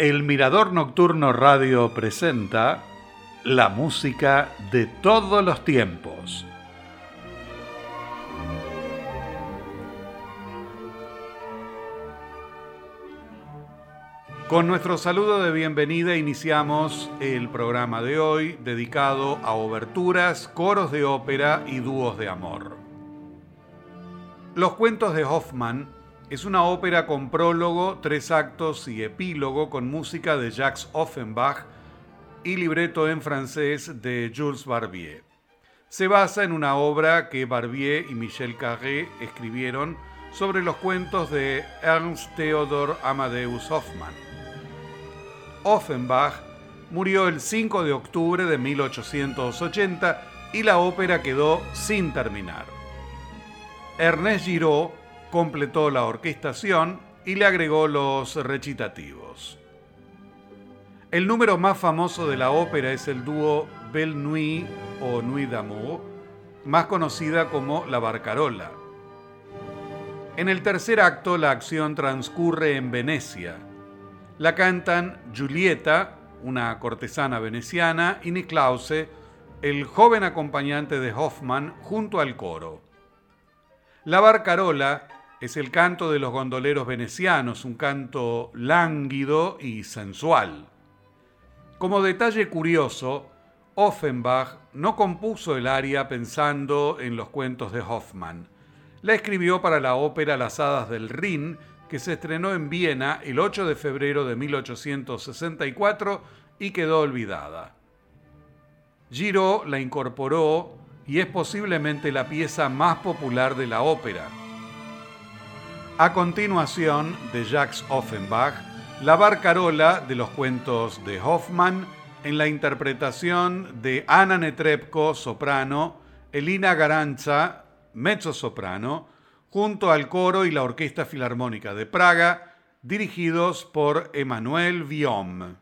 El Mirador Nocturno Radio presenta la música de todos los tiempos. Con nuestro saludo de bienvenida iniciamos el programa de hoy dedicado a oberturas, coros de ópera y dúos de amor. Los cuentos de Hoffman es una ópera con prólogo, tres actos y epílogo con música de Jacques Offenbach y libreto en francés de Jules Barbier. Se basa en una obra que Barbier y Michel Carré escribieron sobre los cuentos de Ernst Theodor Amadeus Hoffmann. Offenbach murió el 5 de octubre de 1880 y la ópera quedó sin terminar. Ernest Giraud completó la orquestación y le agregó los recitativos. El número más famoso de la ópera es el dúo Belle Nuit o Nuit d'amour, más conocida como La Barcarola. En el tercer acto la acción transcurre en Venecia. La cantan Giulietta, una cortesana veneciana, y Niklause, el joven acompañante de Hoffman, junto al coro. La Barcarola es el canto de los gondoleros venecianos, un canto lánguido y sensual. Como detalle curioso, Offenbach no compuso el aria pensando en los cuentos de Hoffmann. La escribió para la ópera Las Hadas del Rin, que se estrenó en Viena el 8 de febrero de 1864 y quedó olvidada. Giraud la incorporó y es posiblemente la pieza más popular de la ópera. A continuación, de Jacques Offenbach, la barcarola de los cuentos de Hoffmann en la interpretación de Ana Netrebko, soprano, Elina Garanza, mezzo-soprano, junto al coro y la Orquesta Filarmónica de Praga, dirigidos por Emmanuel Viom.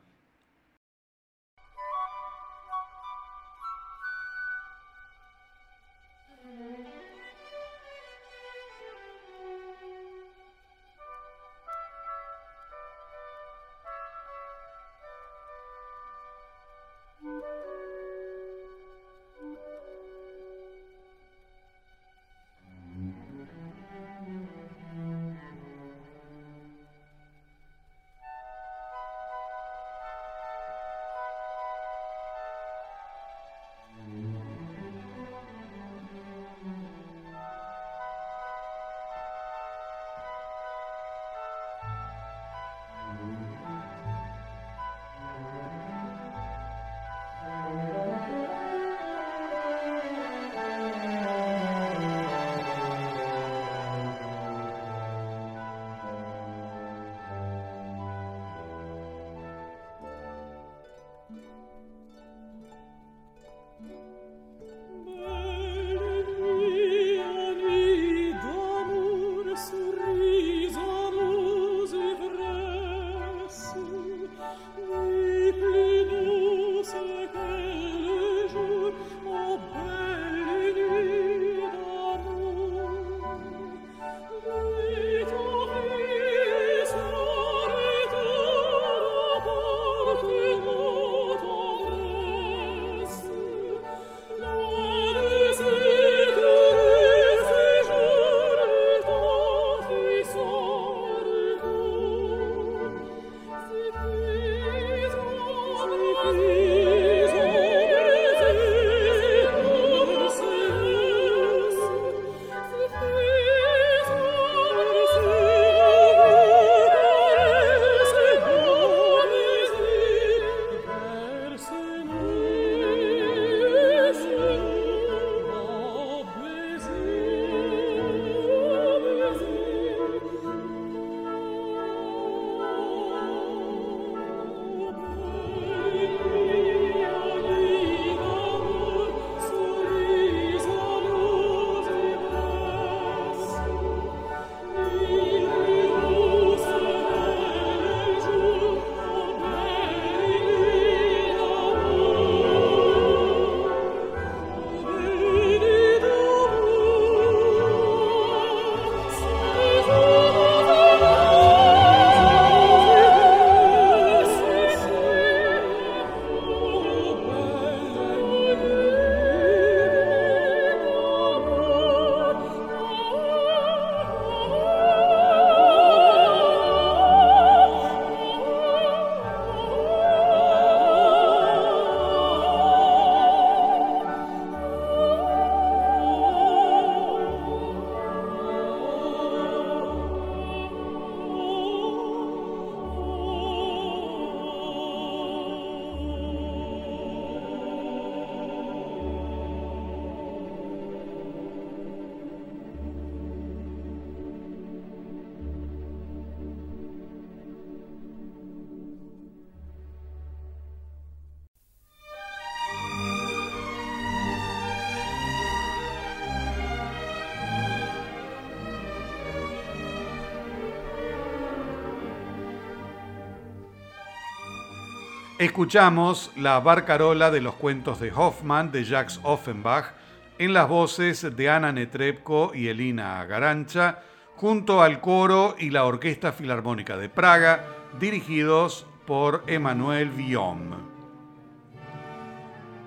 Escuchamos la barcarola de los cuentos de Hoffman de Jacques Offenbach en las voces de Ana Netrebko y Elina Garancha, junto al coro y la Orquesta Filarmónica de Praga, dirigidos por Emmanuel Viom.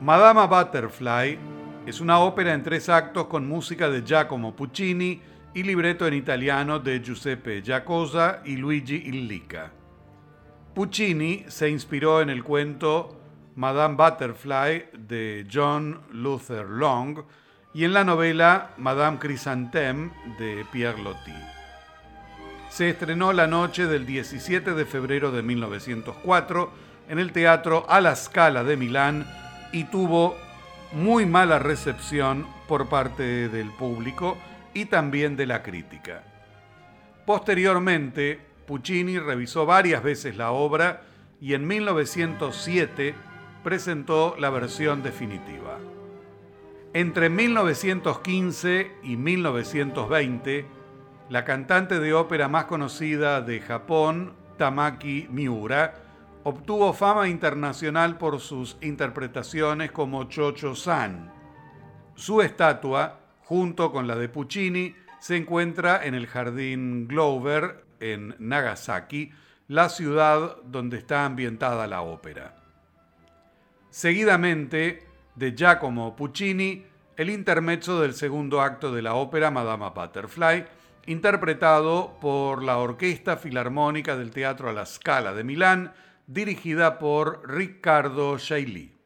Madama Butterfly es una ópera en tres actos con música de Giacomo Puccini y libreto en italiano de Giuseppe Giacosa y Luigi Illica. Puccini se inspiró en el cuento Madame Butterfly de John Luther Long y en la novela Madame Chrysanthème de Pierre Loti. Se estrenó la noche del 17 de febrero de 1904 en el Teatro a la Scala de Milán y tuvo muy mala recepción por parte del público y también de la crítica. Posteriormente, Puccini revisó varias veces la obra y en 1907 presentó la versión definitiva. Entre 1915 y 1920, la cantante de ópera más conocida de Japón, Tamaki Miura, obtuvo fama internacional por sus interpretaciones como Chocho-san. Su estatua, junto con la de Puccini, se encuentra en el Jardín Glover en Nagasaki, la ciudad donde está ambientada la ópera. Seguidamente, de Giacomo Puccini, el intermezzo del segundo acto de la ópera Madama Butterfly, interpretado por la Orquesta Filarmónica del Teatro a la Scala de Milán, dirigida por Riccardo Shaili.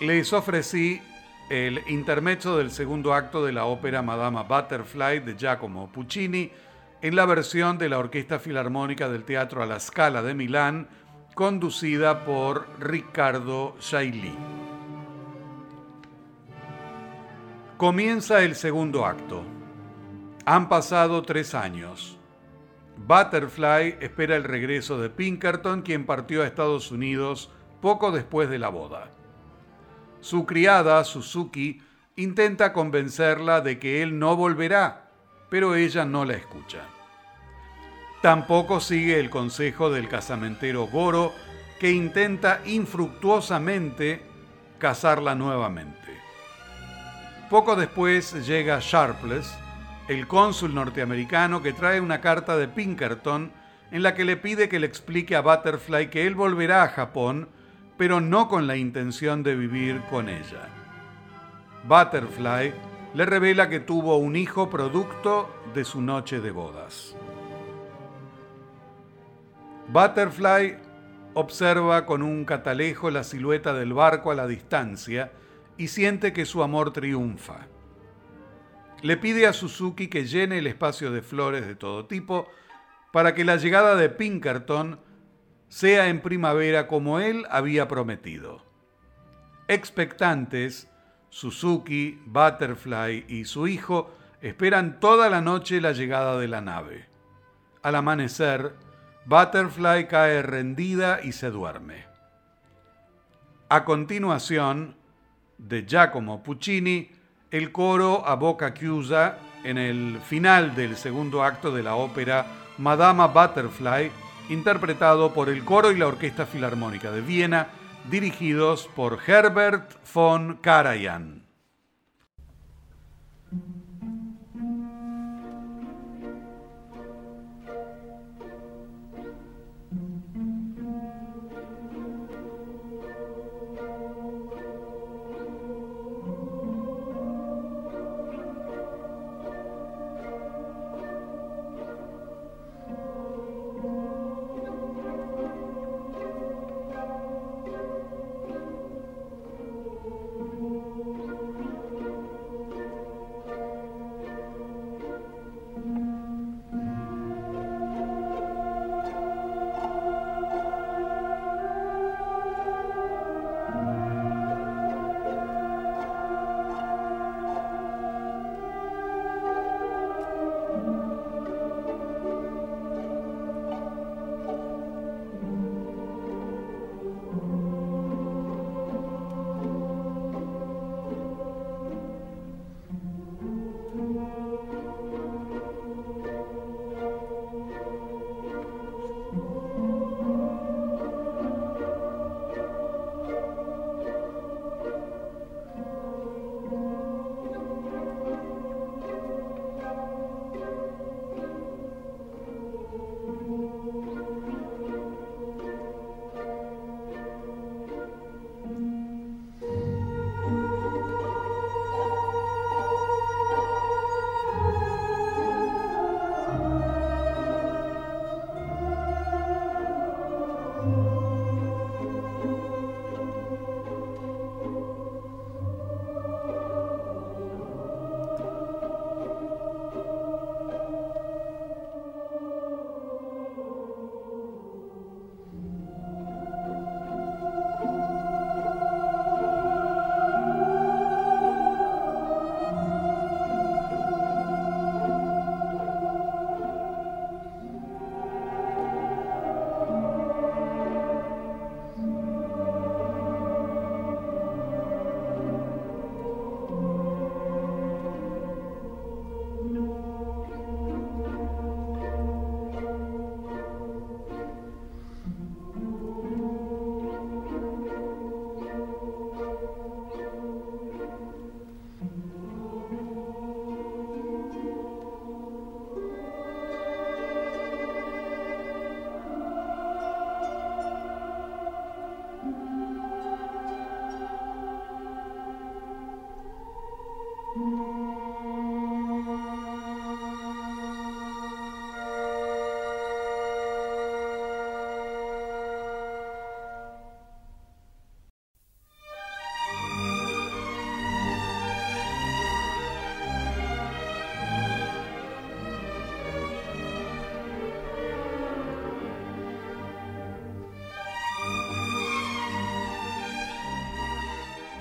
Les ofrecí el intermezzo del segundo acto de la ópera Madama Butterfly de Giacomo Puccini en la versión de la Orquesta Filarmónica del Teatro a la Scala de Milán, conducida por Riccardo Shaili. Comienza el segundo acto. Han pasado tres años. Butterfly espera el regreso de Pinkerton, quien partió a Estados Unidos poco después de la boda. Su criada, Suzuki, intenta convencerla de que él no volverá, pero ella no la escucha. Tampoco sigue el consejo del casamentero Goro, que intenta infructuosamente casarla nuevamente. Poco después llega Sharpless, el cónsul norteamericano que trae una carta de Pinkerton en la que le pide que le explique a Butterfly que él volverá a Japón, pero no con la intención de vivir con ella. Butterfly le revela que tuvo un hijo producto de su noche de bodas. Butterfly observa con un catalejo la silueta del barco a la distancia y siente que su amor triunfa. Le pide a Suzuki que llene el espacio de flores de todo tipo para que la llegada de Pinkerton sea en primavera como él había prometido. Expectantes, Suzuki, Butterfly y su hijo esperan toda la noche la llegada de la nave. Al amanecer, Butterfly cae rendida y se duerme. A continuación, de Giacomo Puccini, el coro a boca chiusa en el final del segundo acto de la ópera Madama Butterfly, interpretado por el coro y la Orquesta Filarmónica de Viena, dirigidos por Herbert von Karajan.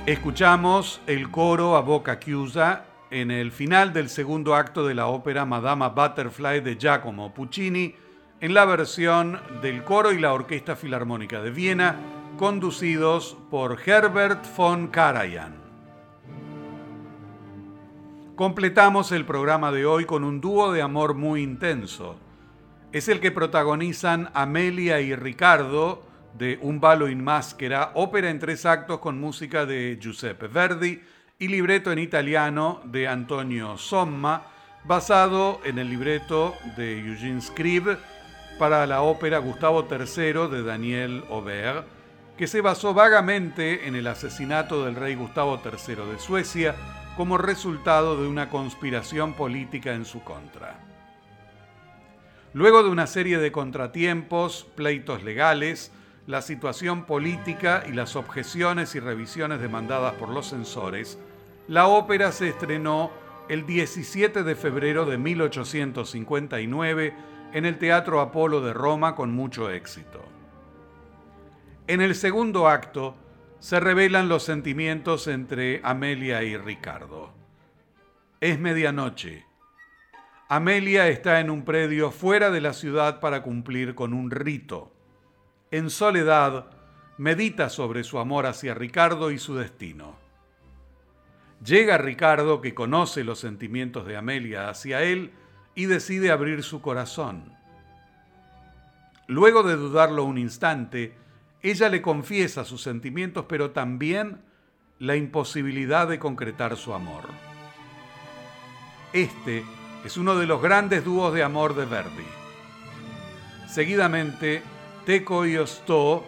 Escuchamos el coro a boca chiusa en el final del segundo acto de la ópera Madama Butterfly de Giacomo Puccini, en la versión del coro y la Orquesta Filarmónica de Viena, conducidos por Herbert von Karajan. Completamos el programa de hoy con un dúo de amor muy intenso. Es el que protagonizan Amelia y Ricardo, de Un ballo in maschera, ópera en tres actos con música de Giuseppe Verdi y libreto en italiano de Antonio Somma, basado en el libreto de Eugene Scribe para la ópera Gustavo III de Daniel Aubert, que se basó vagamente en el asesinato del rey Gustavo III de Suecia como resultado de una conspiración política en su contra. Luego de una serie de contratiempos, pleitos legales, la situación política y las objeciones y revisiones demandadas por los censores, la ópera se estrenó el 17 de febrero de 1859 en el Teatro Apolo de Roma con mucho éxito. En el segundo acto se revelan los sentimientos entre Amelia y Ricardo. Es medianoche. Amelia está en un predio fuera de la ciudad para cumplir con un rito en soledad, medita sobre su amor hacia Ricardo y su destino. Llega Ricardo, que conoce los sentimientos de Amelia hacia él, y decide abrir su corazón. Luego de dudarlo un instante, ella le confiesa sus sentimientos, pero también la imposibilidad de concretar su amor. Este es uno de los grandes dúos de amor de Verdi. Seguidamente, Teco y Ostó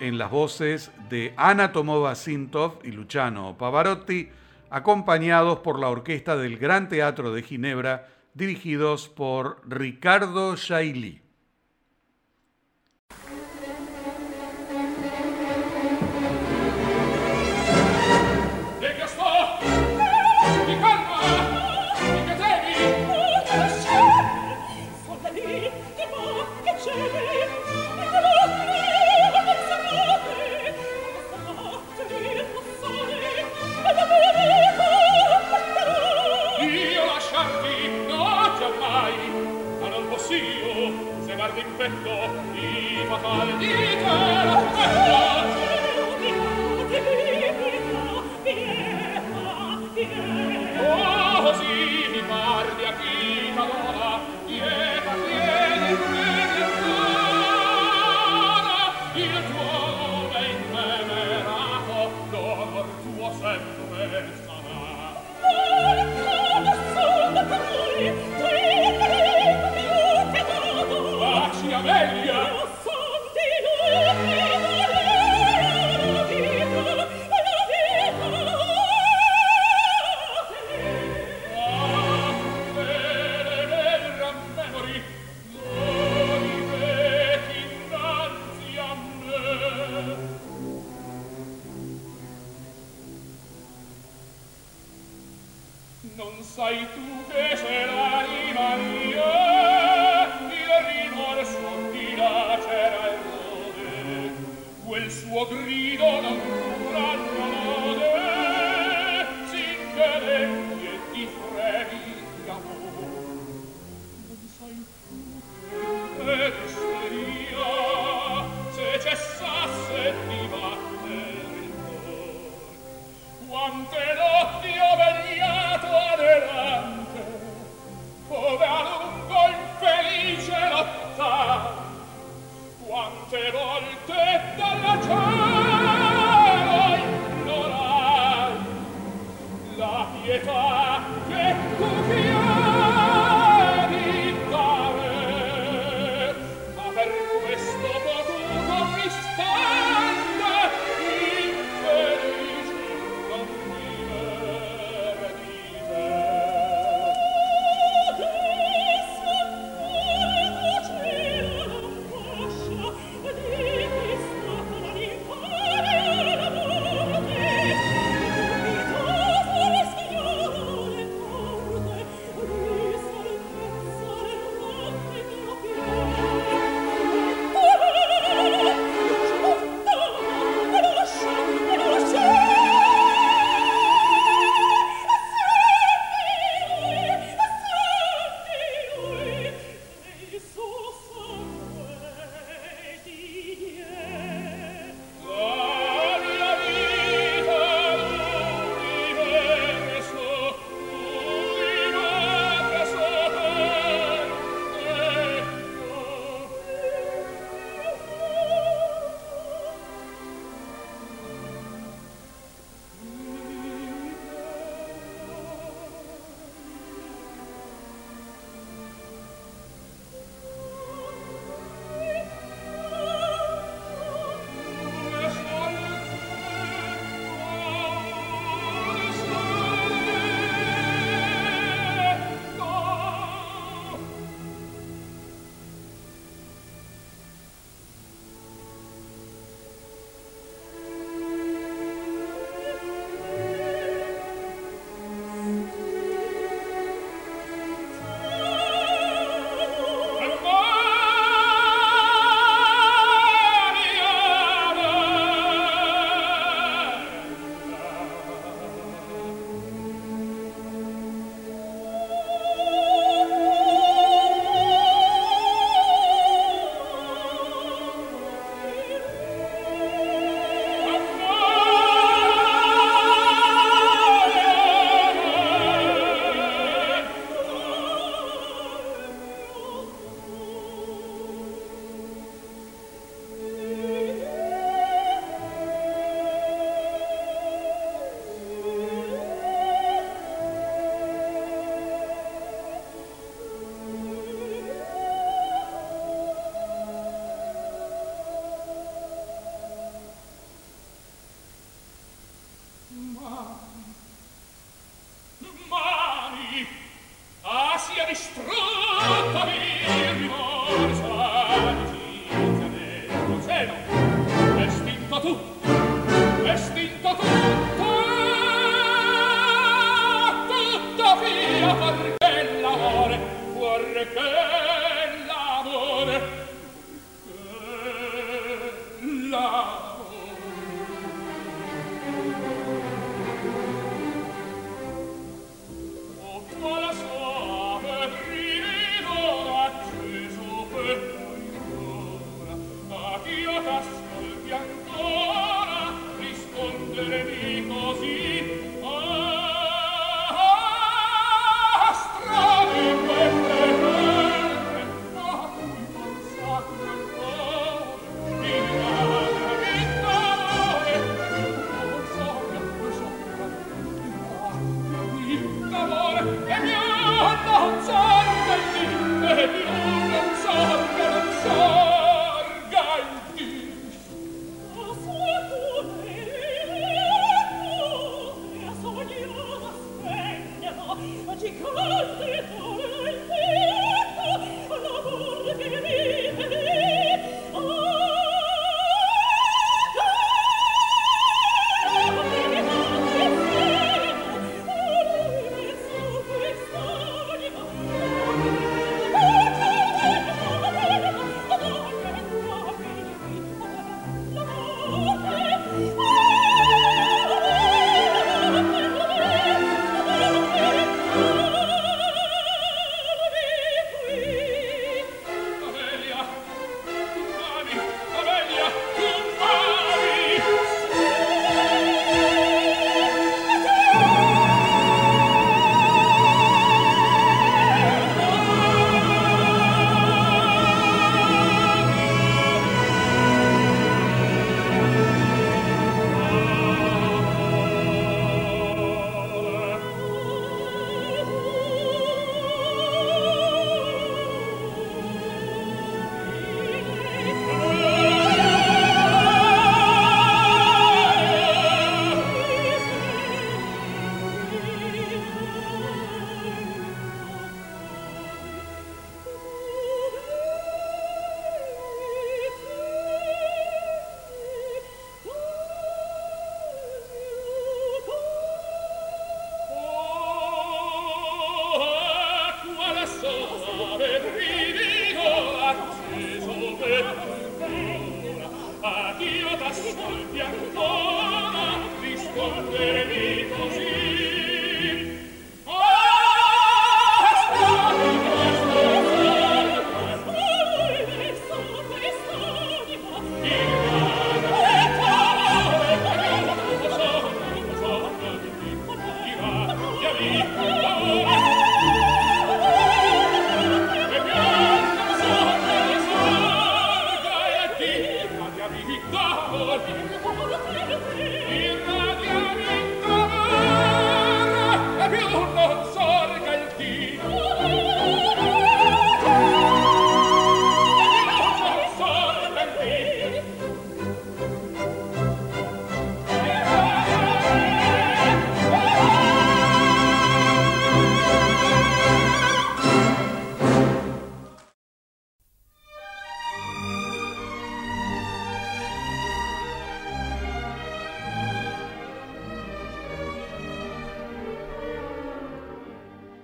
en las voces de Ana Tomova Sintov y Luciano Pavarotti, acompañados por la orquesta del Gran Teatro de Ginebra, dirigidos por Ricardo Shaili.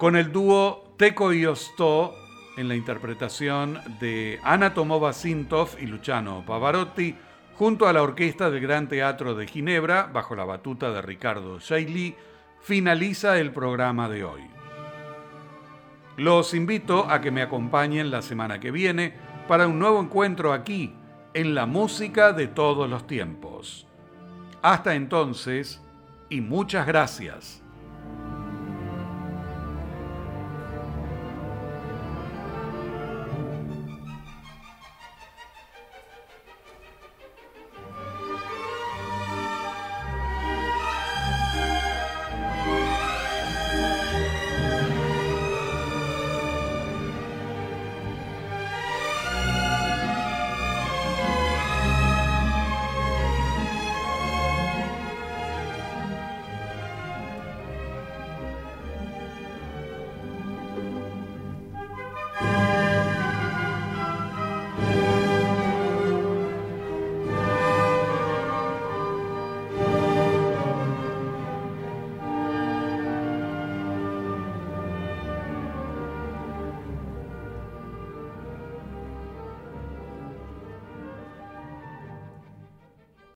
Con el dúo Teco y Ostó en la interpretación de Ana Tomova Sintov y Luciano Pavarotti, junto a la orquesta del Gran Teatro de Ginebra, bajo la batuta de Ricardo Shailey, finaliza el programa de hoy. Los invito a que me acompañen la semana que viene para un nuevo encuentro aquí, en la música de todos los tiempos. Hasta entonces, y muchas gracias.